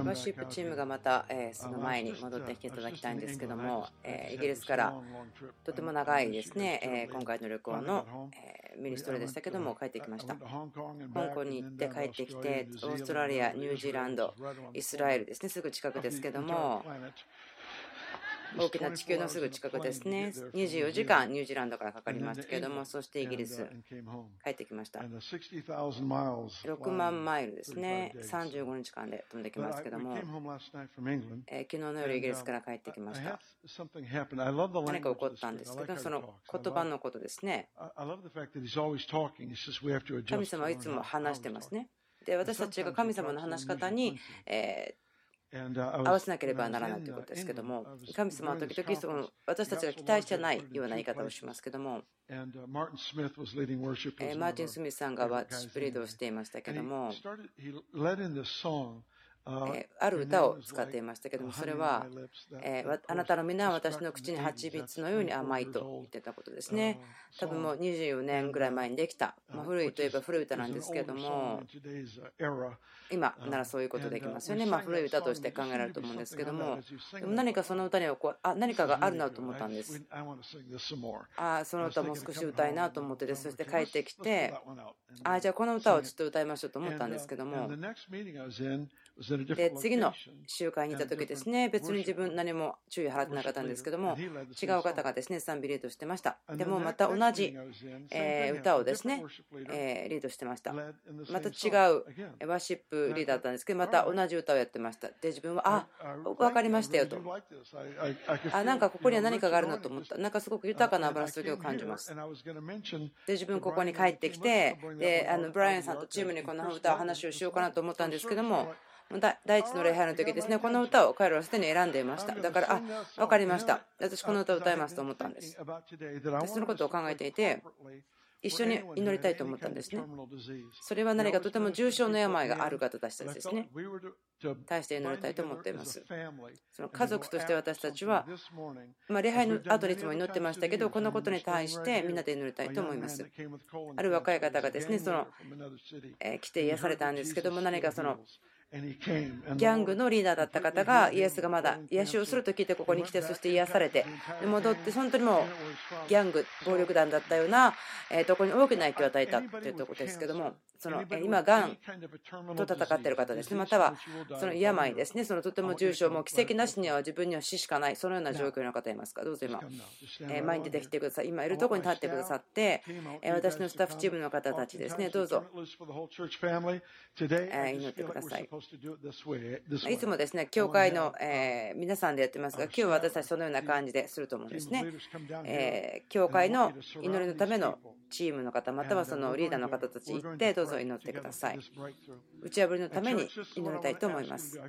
ワーシップチームがまた、えその前に戻ってきていただきたいんですけども、えイギリスからとても長いですね、え今回の旅行の、えミニストリーでしたけども帰ってきました。香港に行って帰ってきてオーストラリアニュージーランドイスラエルですね。すぐ近くですけども大きな地球のすぐ近くですね。24時間ニュージーランドからかかりましたけれども、そしてイギリス、帰ってきました。6万マイルですね。35日間で飛んできますけども、え昨日の夜イギリスから帰ってきました。何か起こったんですけど、その言葉のことですね。神様はいつも話してますね。で私たちが神様の話し方に、えー合わせなければならないということですけども、神様は時々その私たちが期待してないような言い方をしますけども、マーティン・スミスさんがワッシュプリードをしていましたけども、ある歌を使っていましたけども、それは、あなたの皆は私の口に蜂蜜のように甘いと言ってたことですね。多分もう24年ぐらい前にできた、ま古いといえば古い歌なんですけれども、今ならそういうことできますよね。まあ、古い歌として考えられると思うんですけども、でも何かその歌にはこうあ何かがあるなと思ったんです。あその歌もう少し歌いなと思ってでそして帰ってきて、あじゃあこの歌をちょっと歌いましょうと思ったんですけども、で次の集会にいた時ですね別に自分何も注意払ってなかったんですけども違う方がですね賛美リードしてました。でもまた同じ歌をですねリードしてました。また。違うワシップリーダーだったんですけどまた同じ歌をやってました。で自分はあ分かりましたよと。あなんかここには何かがあるなと思った。なんかすごく豊かなバラス時を感じます。で自分ここに帰ってきてであのブライアンさんとチームにこの歌を話をしようかなと思ったんですけども第一の礼拝の時ですね、この歌を彼らはすでに選んでいました。だから、あ、分かりました。私この歌を歌いますと思ったんです。でそのことを考えていて、一緒に祈りたいと思ったんですね。それは何かとても重症の病がある方たちですね。対して祈りたいと思っています。その家族として私たちは、まあ、礼拝の後にいつも祈ってましたけど、このことに対してみんなで祈りたいと思います。ある若い方がですね、その、え来て癒されたんですけども、何かその、ギャングのリーダーだった方がイエスがまだ癒しをすると聞いてここに来てそして癒されて戻って本当にもうギャング暴力団だったようなところに大きな影響を与えたというところですけどもその今、がんと戦っている方ですね、またはその病ですね、そのとても重症、もう奇跡なしには自分には死しかない、そのような状況の方いますか、どうぞ今、前に出てきてください、今いるところに立ってくださって、私のスタッフチームの方たちですね、どうぞ。祈ってください。いつもですね、教会の皆さんでやってますが、今日は私たちそのような感じですると思うんですね。教会の祈りのためのチームの方、またはそのリーダーの方たち行って、どうぞ祈ってください。打ち破りのために祈りたいと思います。こ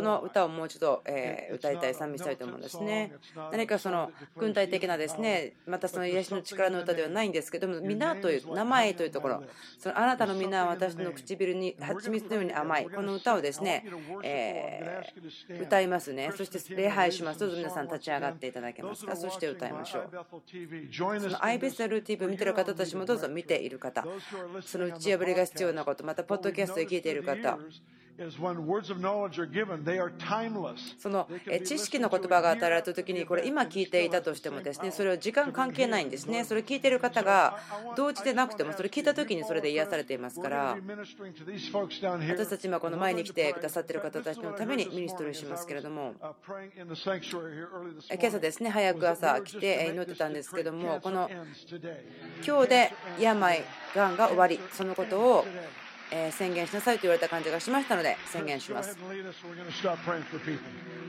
の歌をもう一度、え歌いたい、賛美したいと思うんですね。何かその軍隊的なですね、またその癒しの力の歌ではないんですけども、皆という名前というところ、そのあなたの皆は私の唇に蜂蜜のように甘い、この歌をですね、えー、歌いますね。そして礼拝します。どうぞ皆さん立ち上がっていただけますか？そして歌いましょう。そのアイベスル TV を見てる方たちもどうぞ見ている方、その打ち破りが必要なこと、またポッドキャストで聞いている方、その知識の言葉が与えられた時にこれ今聞いていたとしてもですねそれは時間関係ないんですね。それ聞いている方が同時でなくてもそれ聞いた時にそれで癒されていますから。私たち今この前に来てくださっている方たちのためにミニストリーしますけれども。今朝ですね早く朝来て祈ってたんですけどもこの今日で病がんが終わりそのことを宣言しなさいと言われた感じがしましたので宣言します。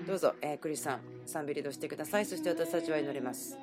どうぞ、えクリスさん、賛美リードしてください。そして私たちは祈ります。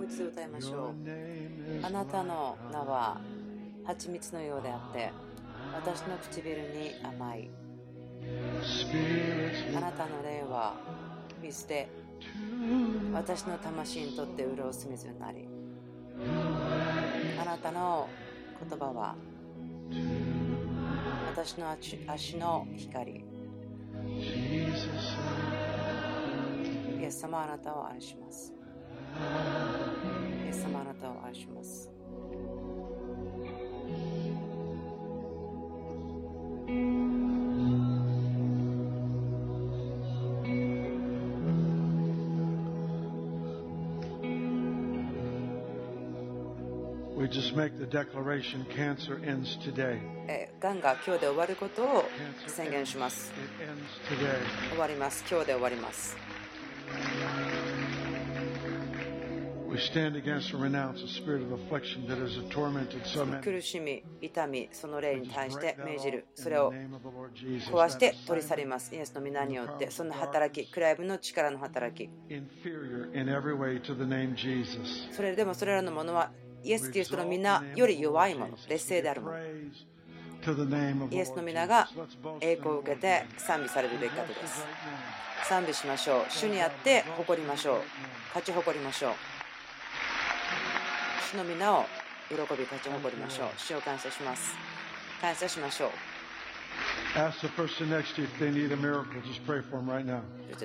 う一度歌いましょう。あなたの名は蜂蜜のようであって、私の唇に甘い。あなたの霊は水で私の魂にとって潤す水になりあなたの言葉は私の足の光イエス様あなたを愛しますイエス様あなたを愛します just make the declaration cancer ends today. がんが今日で終わることを宣言します。終わります。今日で終わります。苦しみ、痛み、その霊に対して命じる。それを壊して取り去ります。イエスの皆によって、その働き、クライブの力の働き。それでもそれらのものはイエス・キリストの皆より弱いもの、劣勢であるもの。イエスの皆が栄光を受けて賛美されるべき方です。賛美しましょう。主にあって誇りましょう。勝ち誇りましょう。主の皆を喜び勝ち誇りましょう。主を感謝します。感謝しましょう。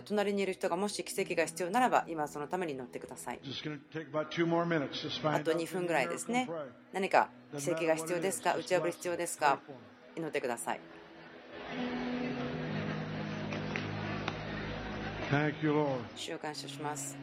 隣にいる人がもし奇跡が必要ならば、今そのために乗ってください。あと2分ぐらいですね。何か奇跡が必要ですか？打ち破り必要ですか？祈ってください。主を感謝します。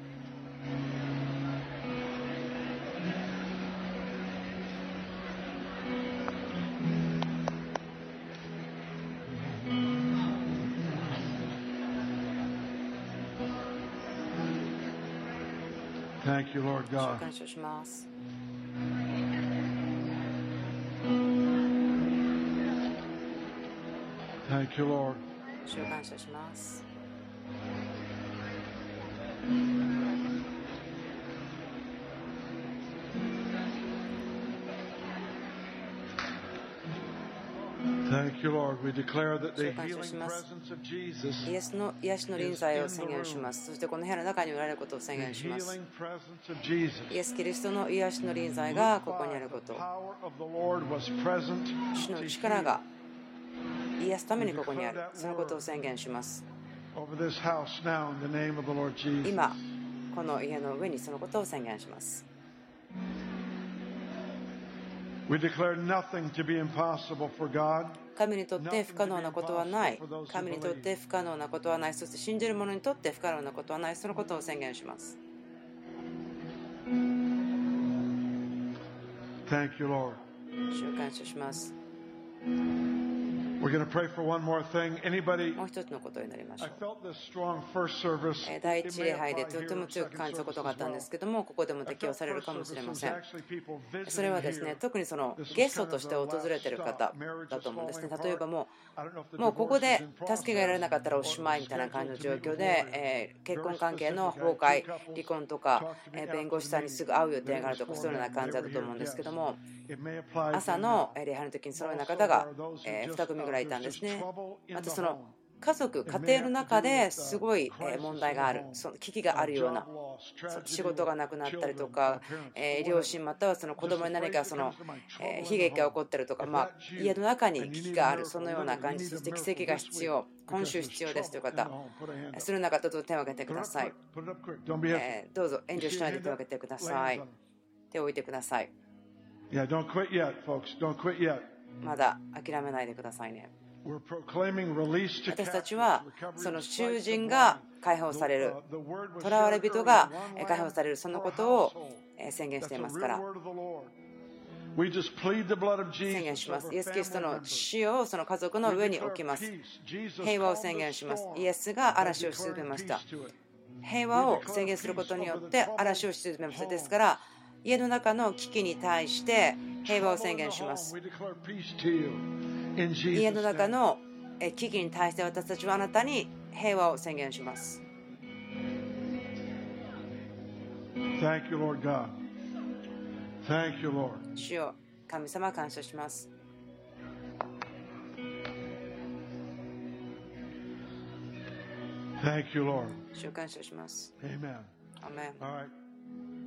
You, Lord God. 感謝します。Thank you, Lord. 主を感謝します。イエスの癒しの臨在を宣言します。そしてこの部屋の中におられることを宣言します。イエス・キリストの癒しの臨在がここにあること。主の力が癒すためにここにある。そのことを宣言します。今、この家の上にそのことを宣言します。We declare nothing to be impossible for God. 神にとって不可能なことはない。神にとって不可能なことはない。そして信じる者にとって不可能なことはない。そのことを宣言します。Thank you, Lord. 主感謝します。もう一つのことになりましょう。第一礼拝でとても強く感じたことがあったんですけども、ここでも適用されるかもしれません。それはですね、特にそのゲストとして訪れている方だと思うんですね。例えばもう、もうここで助けが得られなかったらおしまいみたいな感じの状況で、え結婚関係の崩壊、離婚とか、え弁護士さんにすぐ会う予定があるとか、そういうような感じだと思うんですけども、朝の礼拝の時にそのような方が2組ぐらいいたんですね。またその家族、家庭の中ですごい問題がある、その危機があるような、仕事がなくなったりとか、両親またはその子供に何かその悲劇が起こったりとか、まあ、家の中に危機がある、そのような感じ、そして奇跡が必要、今週必要ですという方、その中、どうぞ手を挙げてください。どうぞ遠慮しないで手を挙げてください。手を置いてください。まだ諦めないでくださいね。私たちはその囚人が解放される、囚われ人が解放される、そのことを宣言していますから。宣言します。イエス・キリストの死をその家族の上に置きます。平和を宣言します。イエスが嵐を沈めました。平和を宣言することによって嵐を沈めました。ですから、家の中の危機に対して平和を宣言します。家の中の危機に対して私たちはあなたに平和を宣言します。Thank you, Lord God. Thank you, Lord. 主よ神様感謝します Thank you, Lord. 主を感謝します.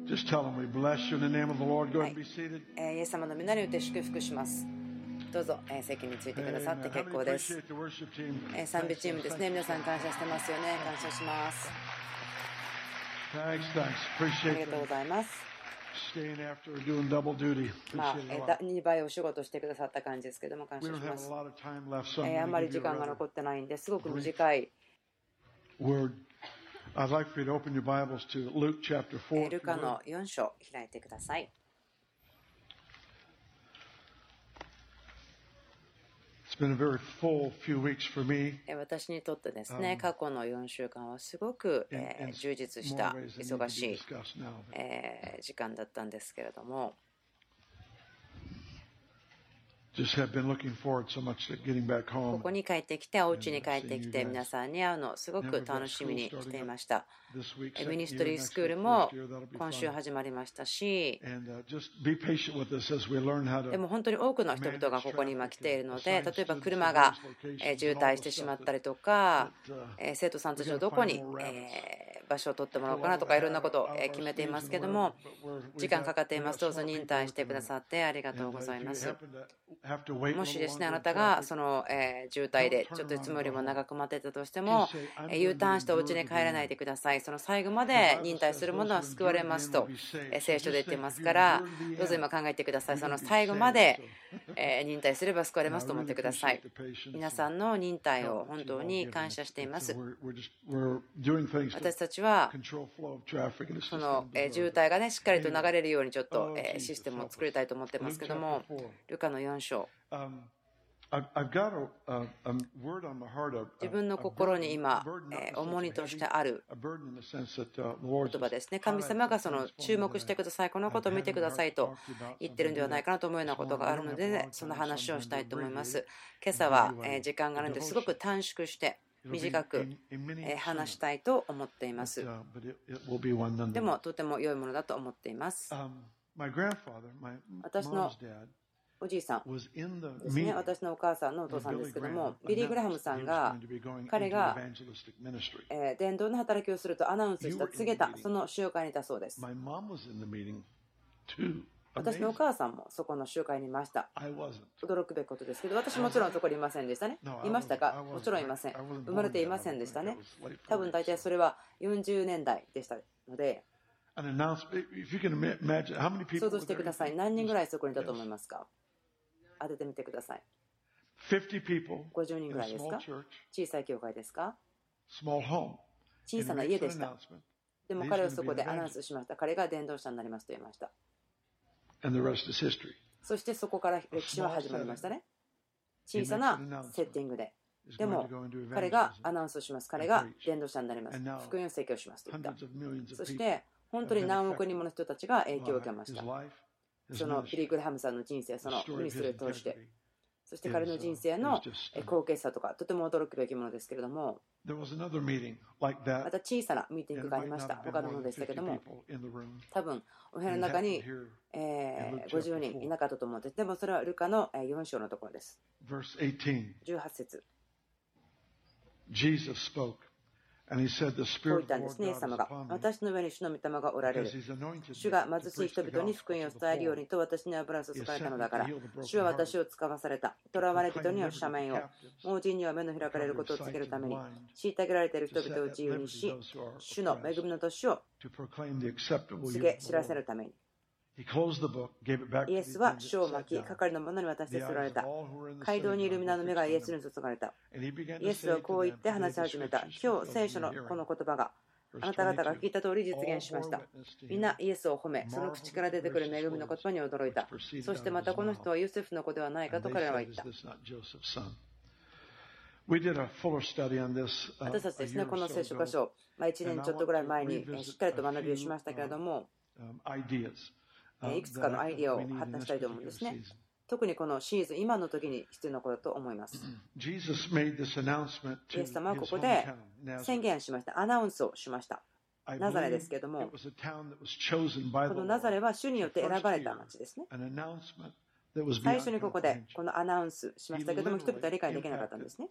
Just tell them we すどうぞ席についてくださって結構です。賛美チームですね、皆さん感謝してますよね、感謝します。ありがとうございます。まあ、2倍お仕事してくださった感じですけども、感謝します。あんまり時間が残ってないんですごく短い。イ、ルカの4章開いてください。私にとってですね、過去の4週間はすごく、充実した、忙しい、時間だったんですけれども。ここに帰ってきてお家に帰ってきて皆さんに会うのをすごく楽しみにしていましたミニストリースクールも今週.始まりましたし。Uh, でも本当に多くの人々がここに今来ているので例えば車がえー渋滞してしまったりとかえー生徒さんたちをどこにえー場所を取ってもらおうかなとかいろんなことをえー決めていますけども時間かかっています。どうぞ忍耐してくださってありがとうございます。もしですねあなたがそのえー渋滞でちょっといつもよりも長く待ってたとしてもえー U ターンしてお家に帰らないでくださいその最後まで忍耐する者は救われますと。えー聖書で言ってますからどうぞ今考えてください。その最後までえー忍耐すれば救われますと思ってください。皆さんの忍耐を本当に感謝しています。私たちはそのえー渋滞がねしっかりと流れるようにちょっとえーシステムを作りたいと思ってますけどもルカの4章自分の心に今えー重荷としてある言葉ですね。神様がその注目してください。このことを見てくださいと言ってるんではないかなと思うようなことがあるのでその話をしたいと思います。今朝はえー時間があるのですごく短縮して短くえー話したいと思っています。でもとても良いものだと思っています。私のおじいさんですね。私のお母さんのお父さんですけどもビリー・グラハムさんが彼がえー伝道の働きをするとアナウンスした告げたその集会にいたそうです。私のお母さんもそこの集会にいました。驚くべきことですけど私もちろんそこにいませんでしたね。いましたか？もちろんいません。生まれていませんでしたね。多分大体それは40年代でしたので。想像してください。何人ぐらいそこにいたと思いますか？当ててみてください。50人ぐらいですか？小さい教会ですか？小さな家でしたでも彼はそこでアナウンスしました。彼が伝道者になりますと言いました。そしてそこから歴史は始まりましたね。小さなセッティングで。でも彼がアナウンスをします。彼が伝道者になります。福音説教しますと言った。そして本当に何億人もの人たちが影響を受けましたそのビリー・グラハムさんの人生そのミニストリーを通して。そして彼の人生の高潔さとかとても驚くべきものですけれども。また小さなミーティングがありました。他のものでしたけども。多分お部屋の中にえ50人いなかったと思う。んですでもそれはルカの4章のところです。18節こう言ったんですね、イエス様が。私の上に主の御霊がおられる。主が貧しい人々に福音を伝えるようにと私に油を注がれたのだから、主は私を使わされた。囚われ人には斜面を、盲人には目の開かれることを告げるために、虐げられている人々を自由にし、主の恵みの年を告げ知らせるために。イエスは書を巻き、係の者に渡して捨てられた。街道にいる皆の目がイエスに注がれた。イエスはこう言って話し始めた。今日、聖書のこの言葉が、あなた方が聞いた通り実現しました。みんなイエスを褒め、その口から出てくる恵みの言葉に驚いた。そしてまたこの人はユセフの子ではないかと彼らは言った。私たちですね、この聖書箇所、まあ、1年ちょっとぐらい前にしっかりと学びをしましたけれども、いくつかのアイディアを発達したいと思うんですね。特にこのシーズン、今の時に必要なことだと思います。イエス様はここで宣言しました。アナウンスをしました。ナザレですけども、このナザレは主によって選ばれた町ですね。最初にここでこのアナウンスしましたけども、人々は理解できなかったんですね。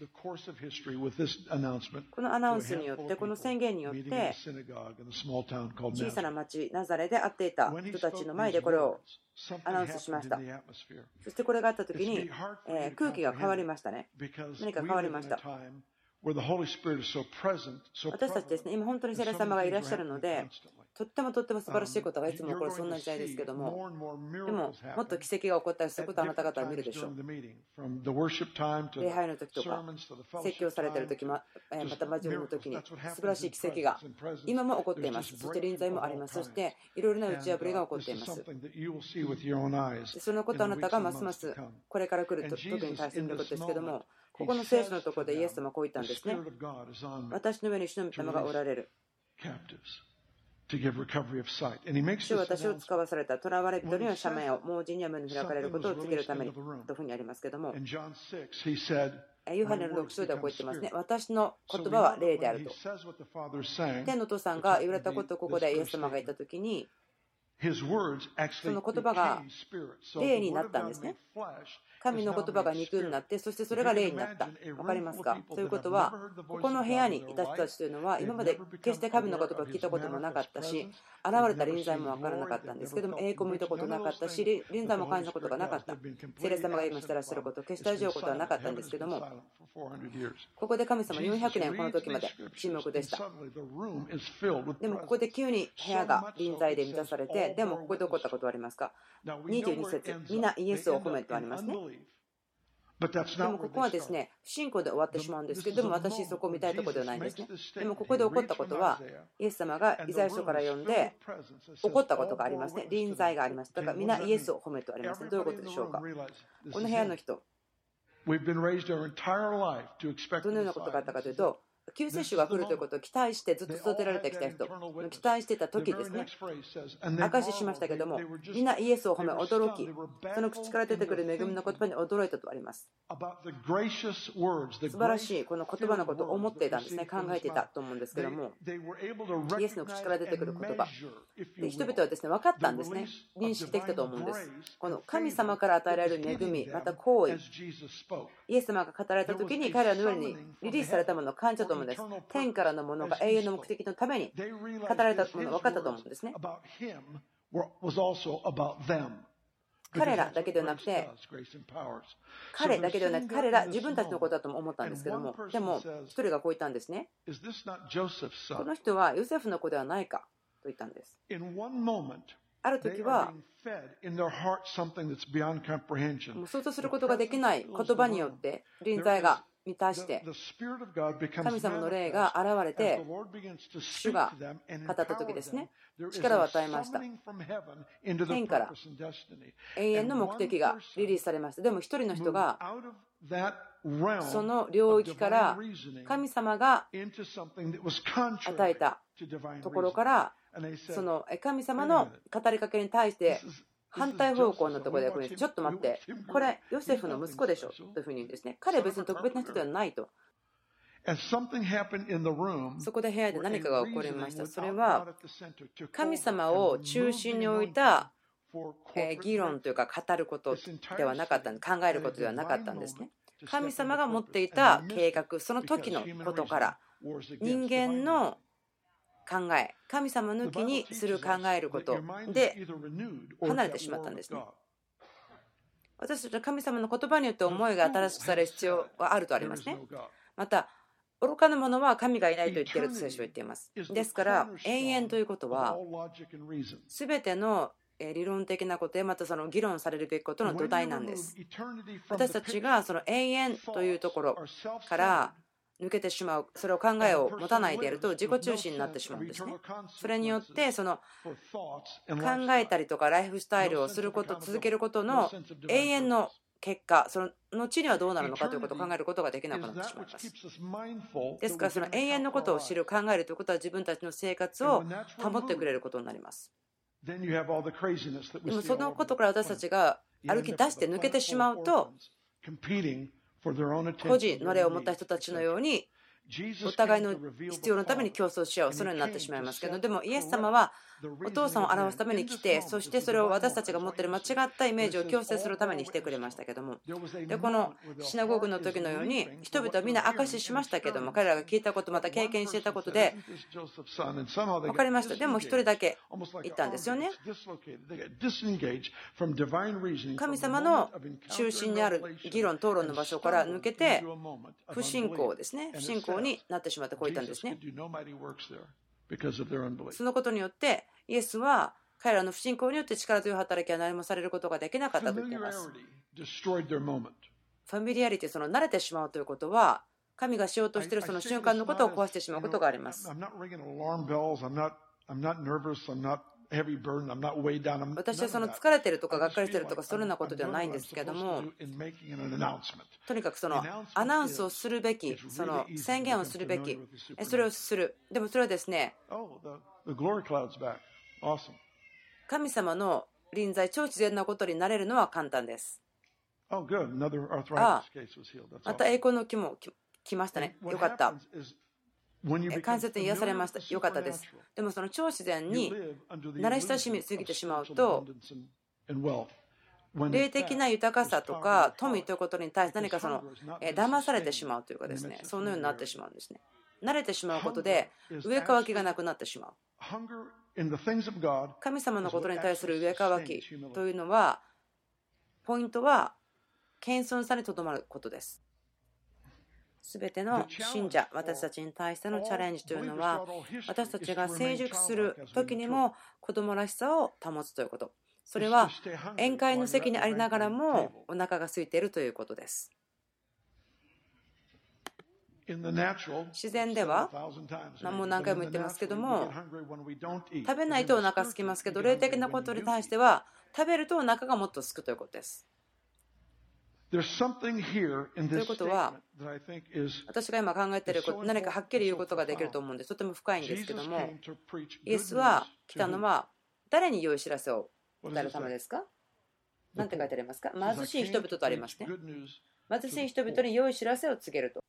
このアナウンスによって、この宣言によって、小さな町、ナザレで会っていた人たちの前でこれをアナウンスしました。そしてこれがあった時に、え空気が変わりましたね。何か変わりました。私たちですね、今本当に聖霊様がいらっしゃるので、とってもとっても素晴らしいことがいつも起こるそんな時代ですけども、でも、もっと奇跡が起こったりすることをあなた方は見るでしょう。礼拝の時とか、説教されている時も、また交わりの時に、素晴らしい奇跡が今も起こっています。そして臨在もあります。そして、いろいろな打ち破りが起こっています。そのことあなたがますますこれから来ると、特に大切なことですけども、ここの聖書のところでイエス様はこう言ったんですね。私の上に主の御霊がおられる。主は私を使わされた囚われ人には赦免を、盲人には目の開かれることを告げるためにというふうにありますけども、ユハネの6章ではこう言ってますね。私の言葉は霊であると。天の父さんが言われたことをここでイエス様が言ったときに、その言葉が霊になったんですね。神の言葉が肉になって、そしてそれが霊になった。分かりますかということは、ここの部屋にいた人たちというのは、今まで決して神の言葉を聞いたこともなかったし、現れた臨在も分からなかったんですけども、栄光も見たことなかったし、臨在も感じたことがなかった。聖霊様が今してらっしゃること、決して味わうことはなかったんですけども、ここで神様400年この時まで沈黙でした。でもここで急に部屋が臨在で満たされて、でもここで起こったことはありますか ?22 節、皆イエスを褒めとありますね。でもここはですね、不信仰で終わってしまうんですけども、私そこを見たいところではないんですね。でもここで起こったことは、イエス様がイザヤ書から読んで、起こったことがありますね。臨在があります。だから皆イエスを褒めてありますね。どういうことでしょうか？この部屋の人、どのようなことがあったかというと、救世主が来るということを期待してずっと育てられてきた人、期待してた時ですね。証ししましたけども、みんなイエスを褒め驚き、その口から出てくる恵みの言葉に驚いたとあります。素晴らしいこの言葉のことを思っていたんですね、考えていたと思うんですけども、イエスの口から出てくる言葉、で人々はですね分かったんですね、認識できたと思うんです。この神様から与えられる恵み、また行為、イエス様が語られた時に彼らの上にリリースされたものを感じたと思うんです。天からのものが永遠の目的のために語られたものが分かったと思うんですね。彼らだけではなくて、彼だけではなくて、彼ら自分たちのことだとも思ったんですけども、でも、一人がこう言ったんですね。この人はヨセフの子ではないかと言ったんです。ある時は、想像することができない言葉によって臨在が満たして神様の霊が現れて主が語った時ですね。力を与えました。天から。永遠の目的がリリースされました。でも一人の人がその領域から神様が与えたところからその神様の語りかけに対して反対方向のところでこれちょっと待って、これ、ヨセフの息子でしょ？というふうに言うんですね。彼は別に特別な人ではないと。そこで部屋で何かが起こりました。それは神様を中心に置いた議論というか語ることではなかった考えることではなかったんですね。神様が持っていた計画、その時のことから人間の考え神様抜きにする考えることで離れてしまったんですね。私たちは神様の言葉によって思いが新しくされる必要があるとありますね。また愚かなものは神がいないと言っていると聖書は言っています。ですから永遠ということは全ての理論的なことやまたその議論されるべきことの土台なんです。私たちがその永遠というところから抜けてしまう、それを考えを持たないでいると自己中心になってしまうんですね。それによって、その考えたりとかライフスタイルをすること、続けることの永遠の結果、その後にはどうなるのかということを考えることができなくなってしまいます。ですから、その永遠のことを知る、考えるということは自分たちの生活を保ってくれることになります。でもそのことから私たちが歩き出して抜けてしまうと、個人の霊を持った人たちのようにお互いの必要のために競争し合うそのようになってしまいますけどでもイエス様はお父さんを表すために来てそしてそれを私たちが持っている間違ったイメージを強制するために来てくれましたけども。でこのシナゴーグの時のように人々はみんな証ししましたけども彼らが聞いたことまた経験していたことで分かりました。でも一人だけ言ったんですよね。神様の中心にある議論討論の場所から抜けて不信仰ですね。不信仰になってしまってこう言ったんですね。そのことによってイエスは彼らの不信仰によって力強い働きは何もされることができなかったと言っています。ファミリアリティ、その慣れてしまうということは、神がしようとしているその瞬間のことを壊してしまうことがあります。私はその疲れてるとかがっかりしてるとかそのようなことではないんですけどもとにかくそのアナウンスをするべきその宣言をするべきそれをする。でもそれはですね神様の臨在超自然なことになれるのは簡単です。ああまた栄光の木も来ましたね。よかった関節に癒されました。よかったです。でもその超自然に慣れ親しみすぎてしまうと、霊的な豊かさとか富ということに対して何かその騙されてしまうというかですね、そのようになってしまうんですね。慣れてしまうことで上かわきがなくなってしまう。神様のことに対する上かわきというのは、ポイントは謙遜さにとどまることです。すべての信者、私たちに対してのチャレンジというのは、私たちが成熟する時にも子供らしさを保つということ。それは宴会の席にありながらもお腹が空いているということです。自然では何も何回も言ってますけども食べないとお腹空きますけど霊的なことに対しては食べるとお腹がもっと空くということです。ということは、私が今考えていること、何かはっきり言うことができると思うんです。とても深いんですけども、イエスは来たのは、誰に良い知らせを？伝えるためですか？何て書いてありますか？貧しい人々とありますね。貧しい人々に良い知らせを告げると。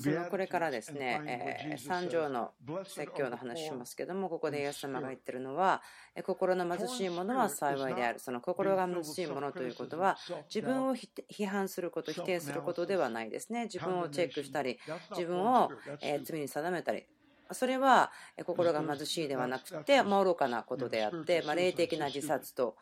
そのこれからですね、三条の説教の話しますけども、ここでイエス様が言ってるのは、心の貧しいものは幸いである。その心が貧しいものということは、自分を批判すること、否定することではないですね。自分をチェックしたり、自分を罪に定めたり、それは心が貧しいではなくて、愚かなことであって、ま霊的な自殺と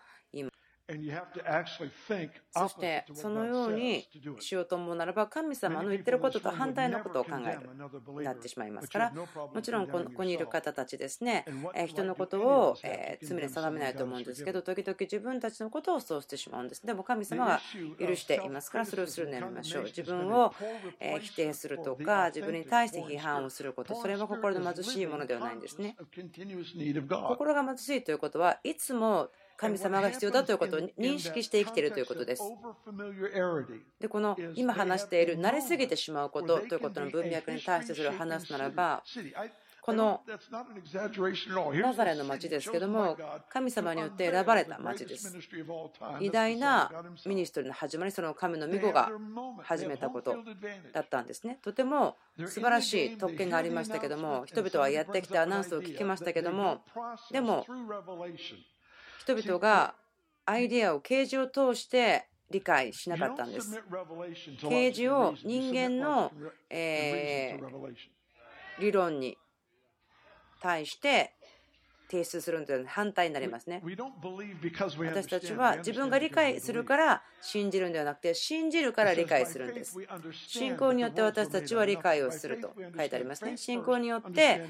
そしてそのようにしようと思うならば神様の言ってることと反対のことを考えるなってしまいますからもちろんここにいる方たちですね人のことを罪で定めないと思うんですけど時々自分たちのことをそうしてしまうんですでも神様は許していますからそれをするのやめましょう自分を否定するとか自分に対して批判をすることそれは心の貧しいものではないんですね心が貧しいということはいつも神様が必要だということを認識して生きているということです。で、この今話している慣れすぎてしまうことということの文脈に対してそれを話すならば、このナザレの町ですけども、神様によって選ばれた町です。偉大なミニストリーの始まり、その神の御子が始めたことだったんですね。とても素晴らしい特権がありましたけども、人々はやってきてアナウンスを聞きましたけども、でも、人々がアイデアを啓示を通して理解しなかったんです。啓示を人間の、え理論に対して提出するのと反対になりますね。私たちは自分が理解するから信じるんではなくて信じるから理解するんです。信仰によって私たちは理解をすると書いてありますね。信仰によって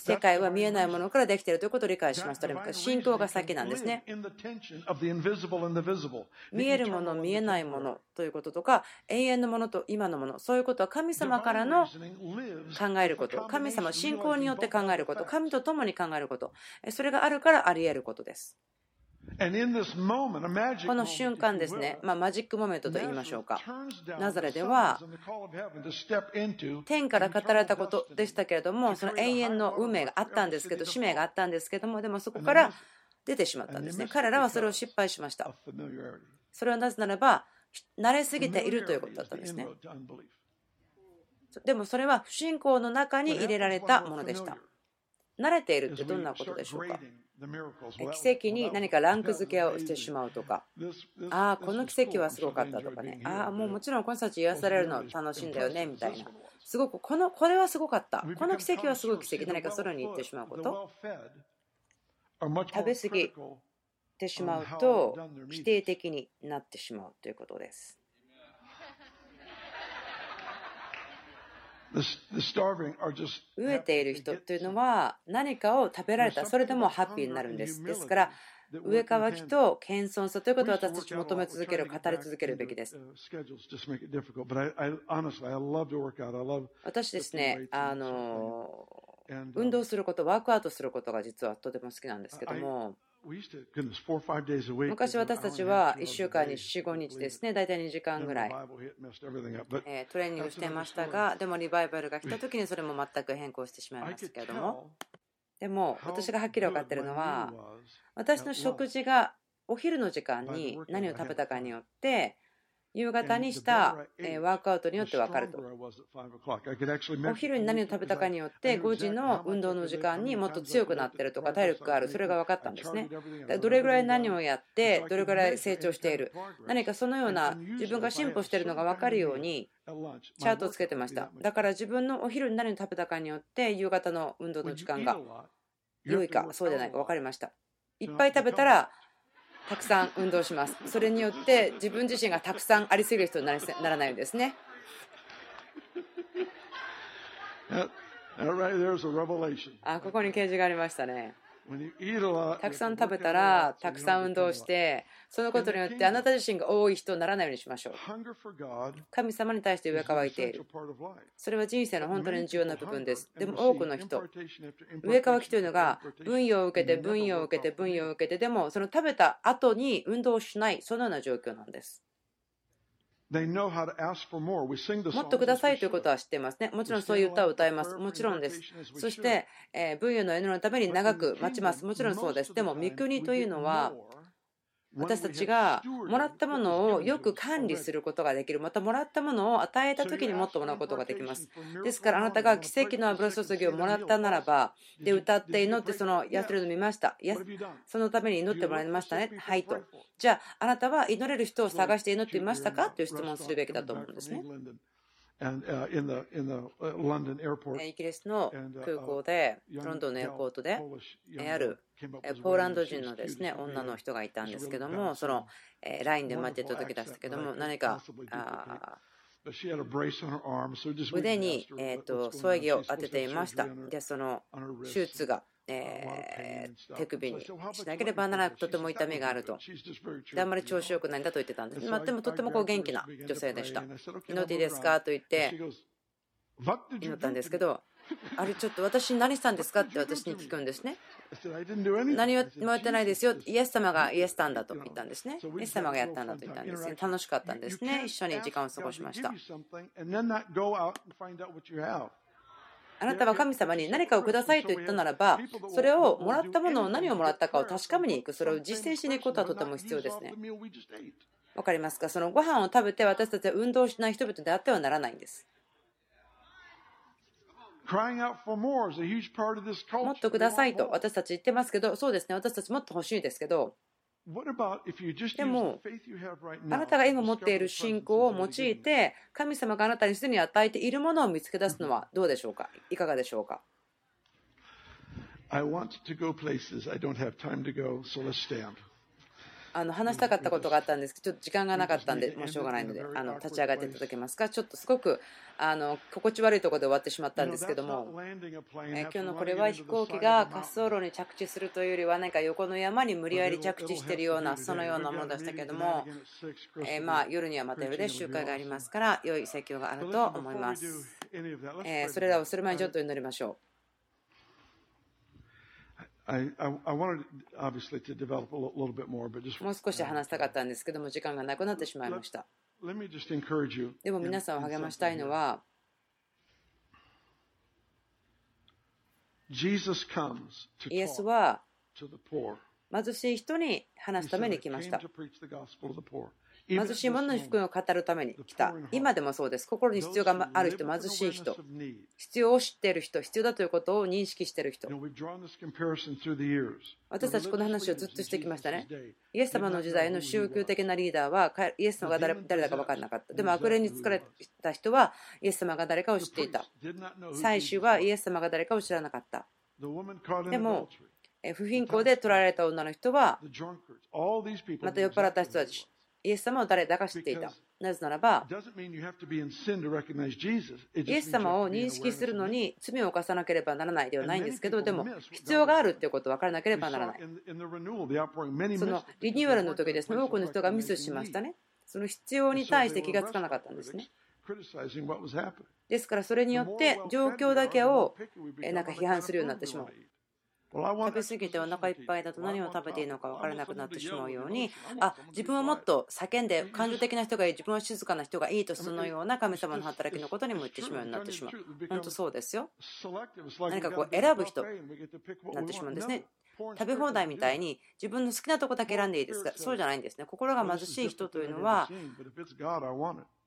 世界は見えないものからできているということを理解しました。信仰が先なんですね。見えるもの、見えないものということとか、永遠のものと今のもの、そういうことは神様からの考えること、神様、信仰によって考えること、神と共に考えること、それがあるからあり得ることです。この瞬間ですね、まあ、マジックモメントと言いましょうか。ナザレでは天から語られたことでしたけれども、その永遠の運命があったんですけど、使命があったんですけども、でもそこから出てしまったんですね。彼らはそれを失敗しました。それはなぜならば、慣れすぎているということだったんですね。でもそれは不信仰の中に入れられたものでした。慣れているってどんなことでしょうか？奇跡に何かランク付けをしてしまうとか、ああ、この奇跡はすごかったとかね、ああ、もうもちろんこの人たち癒されるの楽しいんだよねみたいな、すごくこのこれはすごかった、この奇跡はすごい奇跡、何かそれに言ってしまうこと、食べ過ぎてしまうと否定的になってしまうということです。飢えている人というのは何かを食べられたそれでもハッピーになるんです。ですから上乾きと謙遜さということを私たち求め続ける語り続けるべきです。私ですねあの運動することワークアウトすることが実はとても好きなんですけども昔私たちは1週間に4、5日ですね、大体2時間ぐらい。トレーニングしてましたが、でもリバイバルが来た時にそれも全く変更してしまいましたけれども、でも私がはっきり分かっているのは、私の食事がお昼の時間に何を食べたかによって、夕方にしたワークアウトによって分かると。お昼に何を食べたかによって5時の運動の時間にもっと強くなってるとか体力があるそれが分かったんですね。どれぐらい何をやってどれぐらい成長している何かそのような自分が進歩しているのが分かるようにチャートをつけてました。だから自分のお昼に何を食べたかによって夕方の運動の時間が良いかそうじゃないか分かりました。いっぱい食べたらたくさん運動します。それによって自分自身がたくさんありすぎる人にならないんですね。あ、ここに掲示がありましたね。たくさん食べたらたくさん運動してそのことによってあなた自身が多い人にならないようにしましょう。神様に対して上乾いている。それは人生の本当に重要な部分です。でも多くの人上乾きというのが分与を受けて分与を受けて分与を受けてでもその食べた後に運動をしないそのような状況なんですもっとくださいということは知っていますね。もちろんそういう歌を歌います。もちろんです。そして、えー、分野の祈りのために長く待ちます。もちろんそうです。でも、御国というのは、私たちがもらったものをよく管理することができる。またもらったものを与えた時にもっともらうことができます。ですからあなたが奇跡の油注ぎをもらったならば、で歌って祈ってそのやってるの見ました。そのために祈ってもらいましたね。はいと。じゃああなたは祈れる人を探して祈ってみましたか？という質問をするべきだと思うんですね。イギリスの空港で、ロンドンのエアポートで、あるポーランド人のですね女の人がいたんですけども、その LINE で待ってた時でしたけども、何か腕に、えー、と添え木を当てていました。で、その手術がえ、手首にしなければならないとても痛みがあると。で、あんまり調子よくないんだと言ってたんです。まあ、でもとてもこう元気な女性でした。祈っていいですかと言って祈ったんですけど、あれちょっと私何したんですかって私に聞くんですね。何もやってないですよ。イエス様がイエスたんだと言ったんですね。イエス様がやったんだと言ったんですね。楽しかったんですね。一緒に時間を過ごしました。あなたは神様に何かをくださいと言ったならば、それをもらったものを何をもらったかを確かめに行く、それを実践しに行くことはとても必要ですね。わかりますかそのご飯を食べて私たちは運動しない人々であってはならないんです。もっとくださいと私たち言ってますけど、そうですね、私たちもっと欲しいですけど、でも、あなたが今持っている信仰を用いて、神様があなたにすでに与えているものを見つけ出すのはどうでしょうか？いかがでしょうか？I want to go places I don't have time to go, so let's stand. あの話したかったことがあったんですけど、ちょっと時間がなかったんで、もうしょうがないので、あの立ち上がっていただけますか？ちょっとすごくあの心地悪いところで終わってしまったんですけども、え今日のこれは飛行機が滑走路に着地するというよりは、何か横の山に無理やり着地しているような、そのようなものでしたけども、えまあ、夜にはまた夜で集会がありますから、良い説教があると思います。えそれらをする前にちょっと祈りましょう。もう少し話したかったんですけども、時間がなくなってしまいました。でも皆さんを励ましたいのは、イエスは貧しい人に話すために来ました。貧しい者の福音を語るために来た。今でもそうです。心に必要がある人、貧しい人、必要を知っている人、必要だということを認識している人。私たちこの話をずっとしてきましたね。イエス様の時代の宗教的なリーダーはイエス様が誰だか分からなかった。でも悪霊に疲れた人はイエス様が誰かを知っていた。最終はイエス様が誰かを知らなかった。でも、不貧困で取られた女の人は、また酔っ払った人たち、イエス様を誰だか知っていた。なぜならば、イエス様を認識するのに罪を犯さなければならないではないんですけど、でも必要があるということを分からなければならない。そのリニューアルの時ですね、多くの人がミスしましたね。その必要に対して気がつかなかったんですね。ですからそれによって状況だけをなんか批判するようになってしまう。食べ過ぎてお腹いっぱいだと何を食べていいのか分からなくなってしまうようにあ自分はもっと叫んで感情的な人がいい自分は静かな人がいいとそのような神様の働きのことにも言ってしまうようになってしまう。本当そうですよ。何かこう選ぶ人になってしまうんですね。食べ放題みたいに自分の好きなとこだけ選んでいいですがそうじゃないんですね。心が貧しい人というのは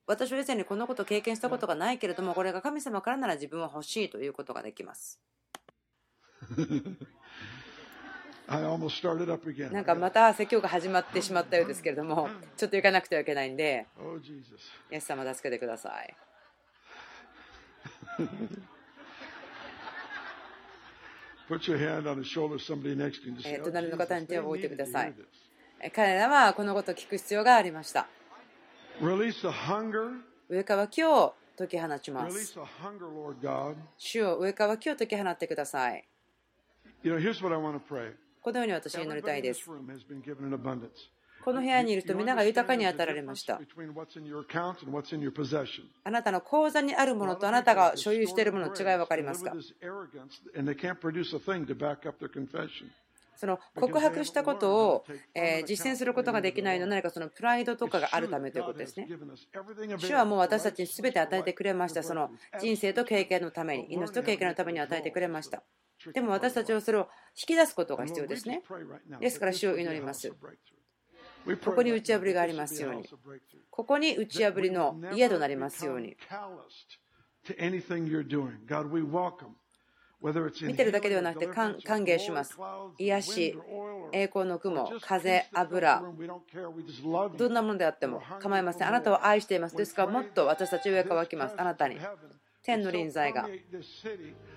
私は以前にこのことを経験したことがないけれどもこれが神様からなら自分は欲しいということができます。なんかまた説教が始まってしまったようですけれども、ちょっと行かなくてはいけないんで、イエス様助けてください。隣の方に手を置いてください。彼らはこのことを聞く必要がありました。上から木を解き放ちます。主を上から木を解き放ってください。このように私は祈りたいです。この部屋にいる人皆が豊かに与えられました。あなたの口座にあるものとあなたが所有しているものの違いは分かりますか？その告白したことを、え実践することができないのは何かそのプライドとかがあるためということですね。主はもう私たちに全て与えてくれました。その人生と経験のために、命と経験のために与えてくれました。でも私たちはそれを引き出すことが必要ですね。ですから主を祈ります。ここに打ち破りがありますように。ここに打ち破りの家となりますように。見てるだけではなくて歓迎します。癒し、栄光の雲、風、油、どんなものであっても構いません。あなたを愛しています。ですからもっと私たち上からきます。あなたに。天の臨在が。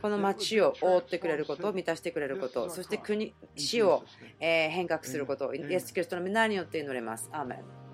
この町を覆ってくれることを満たしてくれることそして国死を変革すること。イエス・キリストの皆によって祈れます。アーメン